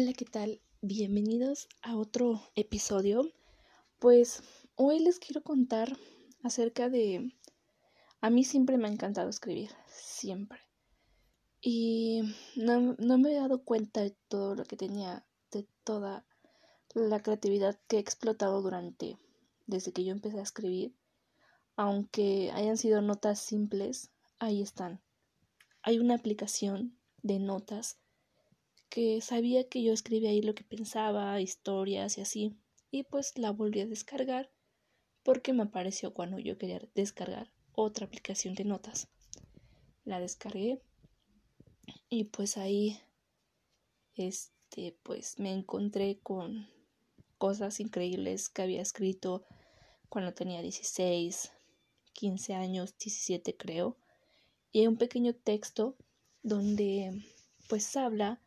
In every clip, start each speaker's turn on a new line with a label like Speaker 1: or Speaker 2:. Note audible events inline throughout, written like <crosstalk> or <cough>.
Speaker 1: Hola, ¿qué tal? Bienvenidos a otro episodio. Pues hoy les quiero contar acerca de... A mí siempre me ha encantado escribir, siempre. Y no, no me he dado cuenta de todo lo que tenía, de toda la creatividad que he explotado durante, desde que yo empecé a escribir. Aunque hayan sido notas simples, ahí están. Hay una aplicación de notas que sabía que yo escribía ahí lo que pensaba, historias y así, y pues la volví a descargar porque me apareció cuando yo quería descargar otra aplicación de notas. La descargué y pues ahí este pues me encontré con cosas increíbles que había escrito cuando tenía 16, 15 años, 17 creo, y hay un pequeño texto donde pues habla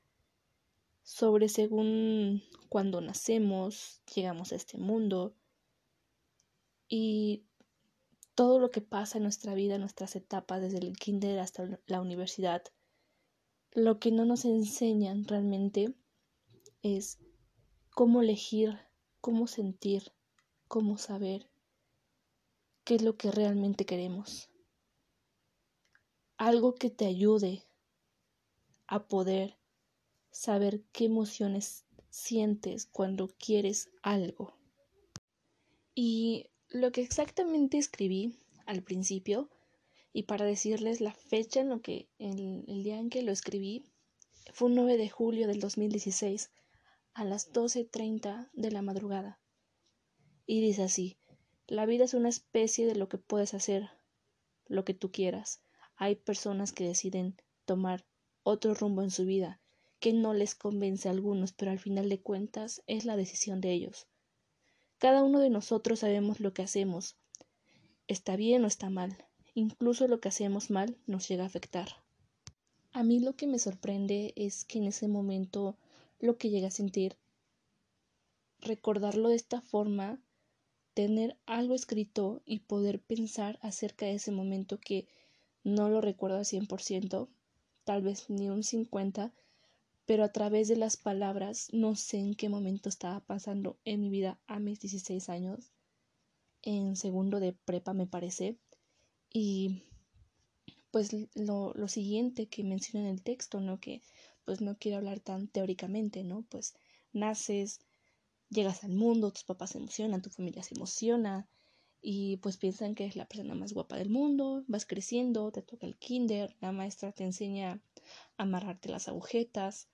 Speaker 1: sobre según cuando nacemos, llegamos a este mundo y todo lo que pasa en nuestra vida, nuestras etapas, desde el kinder hasta la universidad, lo que no nos enseñan realmente es cómo elegir, cómo sentir, cómo saber qué es lo que realmente queremos. Algo que te ayude a poder saber qué emociones sientes cuando quieres algo. Y lo que exactamente escribí al principio, y para decirles la fecha en lo que el, el día en que lo escribí, fue un 9 de julio del 2016 a las 12.30 de la madrugada. Y dice así, la vida es una especie de lo que puedes hacer, lo que tú quieras. Hay personas que deciden tomar otro rumbo en su vida que no les convence a algunos, pero al final de cuentas es la decisión de ellos. Cada uno de nosotros sabemos lo que hacemos, está bien o está mal, incluso lo que hacemos mal nos llega a afectar. A mí lo que me sorprende es que en ese momento lo que llega a sentir, recordarlo de esta forma, tener algo escrito y poder pensar acerca de ese momento que no lo recuerdo al 100%, tal vez ni un 50%, pero a través de las palabras no sé en qué momento estaba pasando en mi vida a mis 16 años, en segundo de prepa me parece, y pues lo, lo siguiente que menciona en el texto, ¿no? Que pues no quiero hablar tan teóricamente, ¿no? Pues naces, llegas al mundo, tus papás se emocionan, tu familia se emociona, y pues piensan que es la persona más guapa del mundo, vas creciendo, te toca el kinder, la maestra te enseña a amarrarte las agujetas,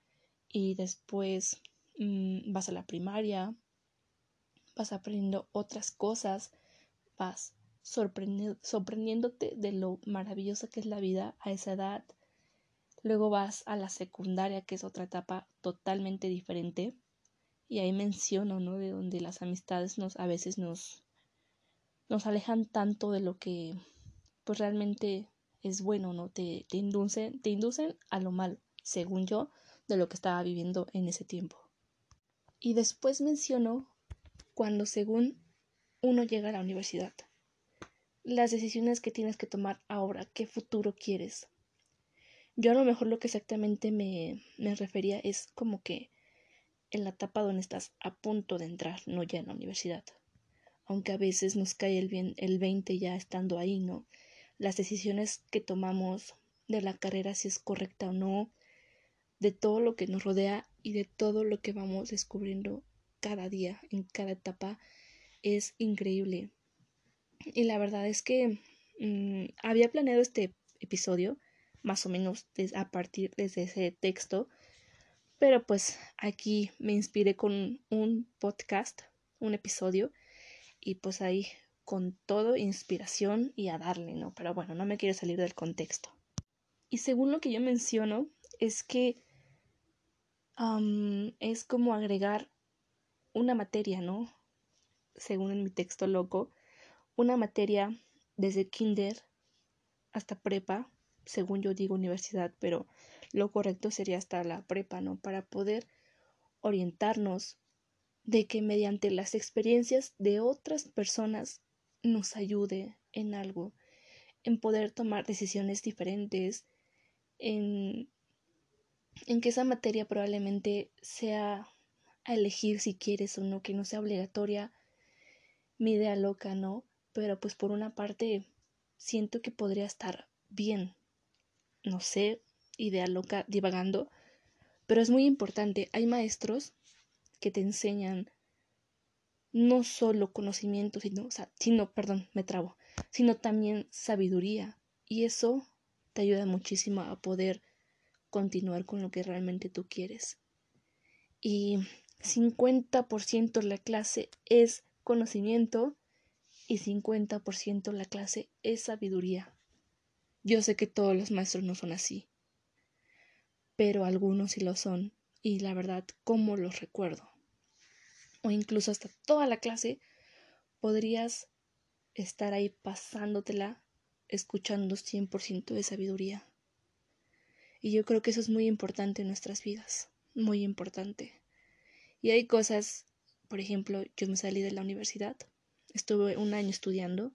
Speaker 1: y después mm, vas a la primaria, vas aprendiendo otras cosas, vas sorprendiéndote de lo maravillosa que es la vida a esa edad. Luego vas a la secundaria, que es otra etapa totalmente diferente. Y ahí menciono, ¿no? De donde las amistades nos, a veces nos, nos alejan tanto de lo que pues realmente es bueno, ¿no? Te, te, inducen, te inducen a lo malo, según yo, de lo que estaba viviendo en ese tiempo. Y después mencionó cuando según uno llega a la universidad, las decisiones que tienes que tomar ahora, qué futuro quieres. Yo a lo mejor lo que exactamente me, me refería es como que en la etapa donde estás a punto de entrar, no ya en la universidad. Aunque a veces nos cae el, bien, el 20 ya estando ahí, ¿no? Las decisiones que tomamos de la carrera, si es correcta o no, de todo lo que nos rodea y de todo lo que vamos descubriendo cada día, en cada etapa, es increíble. Y la verdad es que mm, había planeado este episodio, más o menos a partir de ese texto, pero pues aquí me inspiré con un podcast, un episodio, y pues ahí con todo inspiración y a darle, ¿no? Pero bueno, no me quiero salir del contexto. Y según lo que yo menciono, es que es como agregar una materia, ¿no? Según en mi texto loco, una materia desde kinder hasta prepa, según yo digo universidad, pero lo correcto sería hasta la prepa, ¿no? Para poder orientarnos de que mediante las experiencias de otras personas nos ayude en algo, en poder tomar decisiones diferentes, en en que esa materia probablemente sea a elegir si quieres o no, que no sea obligatoria, mi idea loca, ¿no? Pero pues por una parte siento que podría estar bien, no sé, idea loca, divagando, pero es muy importante. Hay maestros que te enseñan no solo conocimiento, sino, o sea, sino, perdón, me trabo, sino también sabiduría. Y eso te ayuda muchísimo a poder continuar con lo que realmente tú quieres. Y 50% la clase es conocimiento y 50% la clase es sabiduría. Yo sé que todos los maestros no son así, pero algunos sí lo son, y la verdad, ¿cómo los recuerdo? O incluso hasta toda la clase podrías estar ahí pasándotela escuchando 100% de sabiduría. Y yo creo que eso es muy importante en nuestras vidas, muy importante. Y hay cosas, por ejemplo, yo me salí de la universidad, estuve un año estudiando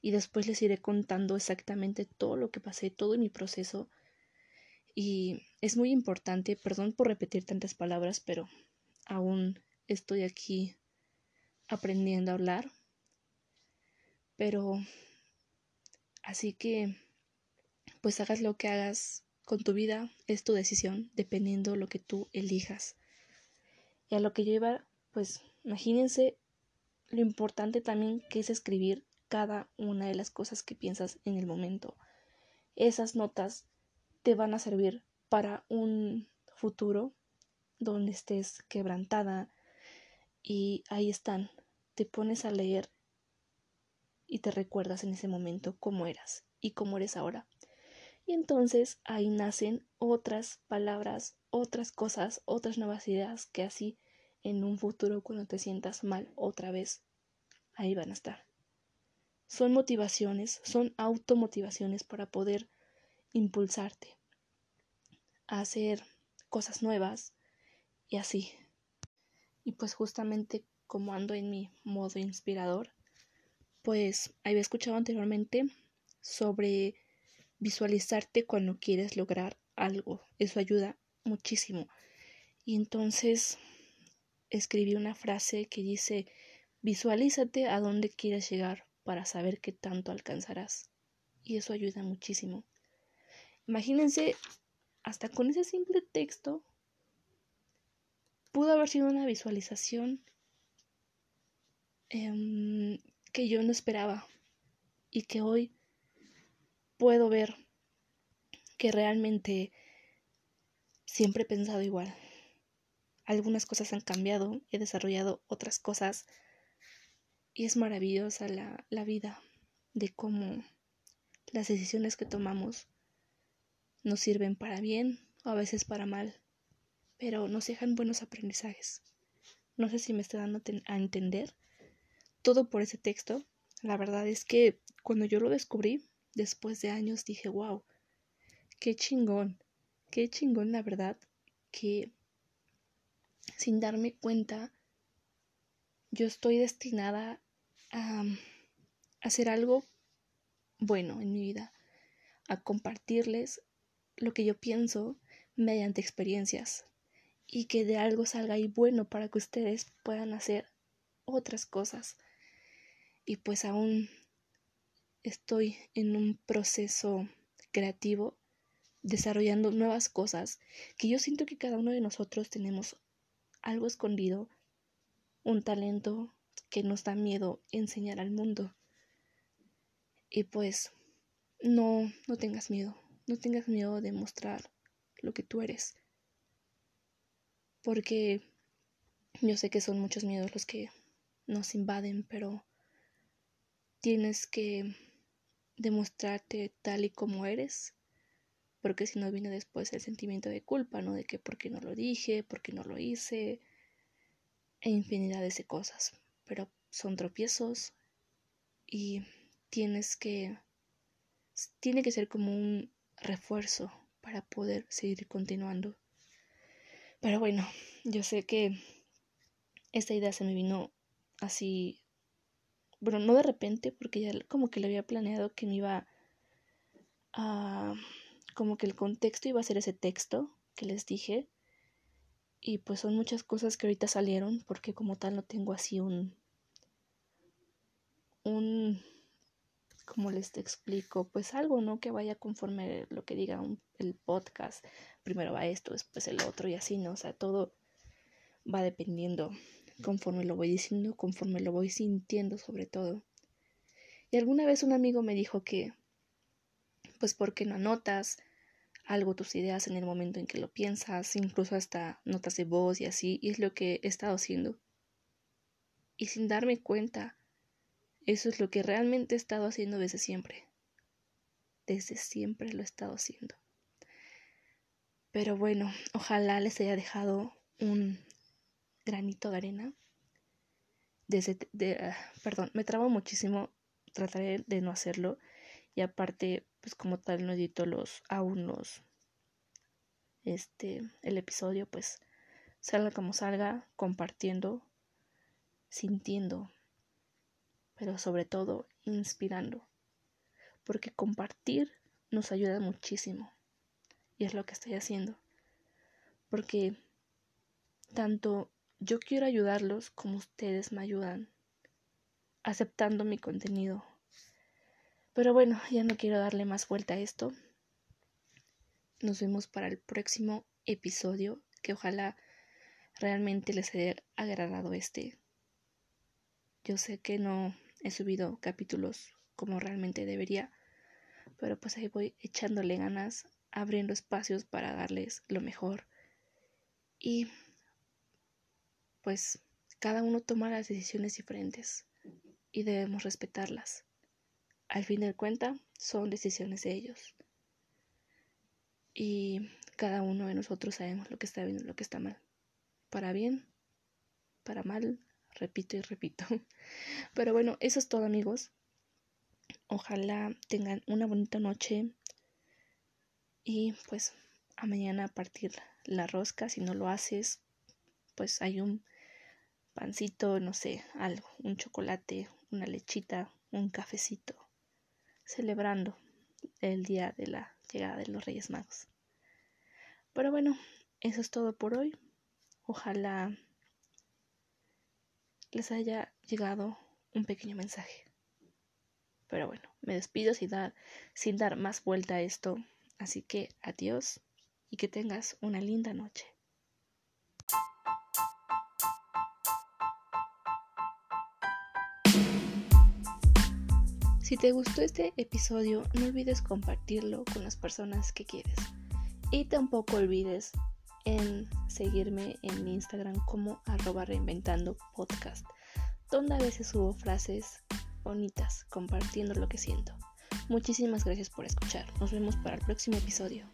Speaker 1: y después les iré contando exactamente todo lo que pasé, todo mi proceso y es muy importante, perdón por repetir tantas palabras, pero aún estoy aquí aprendiendo a hablar. Pero así que, pues hagas lo que hagas con tu vida, es tu decisión, dependiendo lo que tú elijas. Y a lo que yo iba, pues imagínense lo importante también que es escribir cada una de las cosas que piensas en el momento. Esas notas te van a servir para un futuro donde estés quebrantada y ahí están. Te pones a leer y te recuerdas en ese momento cómo eras y cómo eres ahora. Y entonces ahí nacen otras palabras, otras cosas, otras nuevas ideas que así en un futuro cuando te sientas mal otra vez, ahí van a estar. Son motivaciones, son automotivaciones para poder impulsarte a hacer cosas nuevas y así. Y pues justamente como ando en mi modo inspirador, pues había escuchado anteriormente sobre visualizarte cuando quieres lograr algo. Eso ayuda muchísimo. Y entonces escribí una frase que dice, visualízate a dónde quieres llegar para saber qué tanto alcanzarás. Y eso ayuda muchísimo. Imagínense, hasta con ese simple texto, pudo haber sido una visualización em, que yo no esperaba y que hoy puedo ver que realmente siempre he pensado igual. Algunas cosas han cambiado, he desarrollado otras cosas y es maravillosa la, la vida de cómo las decisiones que tomamos nos sirven para bien o a veces para mal, pero nos dejan buenos aprendizajes. No sé si me estoy dando a entender todo por ese texto. La verdad es que cuando yo lo descubrí, después de años, dije, wow, qué chingón, qué chingón la verdad que sin darme cuenta yo estoy destinada a hacer algo bueno en mi vida, a compartirles lo que yo pienso mediante experiencias y que de algo salga ahí bueno para que ustedes puedan hacer otras cosas. Y pues aún estoy en un proceso creativo desarrollando nuevas cosas que yo siento que cada uno de nosotros tenemos algo escondido, un talento que nos da miedo enseñar al mundo. Y pues no no tengas miedo, no tengas miedo de mostrar lo que tú eres. Porque yo sé que son muchos miedos los que nos invaden, pero tienes que demostrarte tal y como eres, porque si no viene después el sentimiento de culpa, ¿no? De que por qué no lo dije, por qué no lo hice, e infinidades de cosas. Pero son tropiezos y tienes que, tiene que ser como un refuerzo para poder seguir continuando. Pero bueno, yo sé que esta idea se me vino así, bueno, no de repente, porque ya como que le había planeado que me iba a, como que el contexto iba a ser ese texto, que les dije. Y pues son muchas cosas que ahorita salieron porque como tal no tengo así un... un... como les explico? Pues algo, ¿no? Que vaya conforme lo que diga el podcast. Primero va esto, después el otro y así, ¿no? O sea, todo va dependiendo conforme lo voy diciendo, conforme lo voy sintiendo sobre todo. Y alguna vez un amigo me dijo que, pues, ¿por qué no anotas algo tus ideas en el momento en que lo piensas, incluso hasta notas de voz y así? Y es lo que he estado haciendo. Y sin darme cuenta, eso es lo que realmente he estado haciendo desde siempre. Desde siempre lo he estado haciendo. Pero bueno, ojalá les haya dejado un granito de arena. Desde, de, ah, perdón, me trabo muchísimo, trataré de no hacerlo. Y aparte, pues como tal no edito los aún los este el episodio, pues salga como salga, compartiendo, sintiendo, pero sobre todo inspirando. Porque compartir nos ayuda muchísimo. Y es lo que estoy haciendo. Porque tanto yo quiero ayudarlos como ustedes me ayudan, aceptando mi contenido. Pero bueno, ya no quiero darle más vuelta a esto. Nos vemos para el próximo episodio, que ojalá realmente les haya agradado este. Yo sé que no he subido capítulos como realmente debería, pero pues ahí voy echándole ganas, abriendo espacios para darles lo mejor. Y pues cada uno toma las decisiones diferentes y debemos respetarlas. Al fin de cuentas, son decisiones de ellos. Y cada uno de nosotros sabemos lo que está bien y lo que está mal. Para bien, para mal, repito y repito. <laughs> Pero bueno, eso es todo amigos. Ojalá tengan una bonita noche y pues a mañana a partir la rosca. Si no lo haces, pues hay un pancito, no sé, algo, un chocolate, una lechita, un cafecito, celebrando el día de la llegada de los Reyes Magos. Pero bueno, eso es todo por hoy. Ojalá les haya llegado un pequeño mensaje. Pero bueno, me despido sin dar, sin dar más vuelta a esto. Así que adiós y que tengas una linda noche. Si te gustó este episodio, no olvides compartirlo con las personas que quieres. Y tampoco olvides en seguirme en Instagram como arroba reinventando podcast, donde a veces subo frases bonitas compartiendo lo que siento. Muchísimas gracias por escuchar. Nos vemos para el próximo episodio.